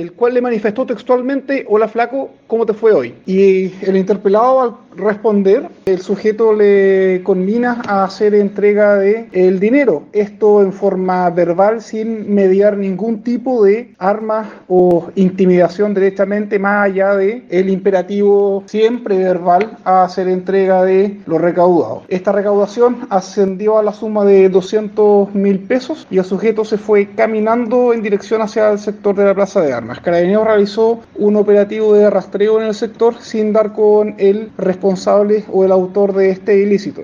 el cual le manifestó textualmente, hola flaco, ¿cómo te fue hoy? Y el interpelado al responder, el sujeto le conmina a hacer entrega de el dinero, esto en forma verbal sin mediar ningún tipo de armas o intimidación directamente más allá de el imperativo siempre verbal a hacer entrega de lo recaudado. Esta recaudación ascendió a la suma de 200 mil pesos y el sujeto se fue caminando en dirección hacia el sector de la Plaza de Armas. Carabineros realizó un operativo de rastreo en el sector sin dar con el responsable o el autor de este ilícito.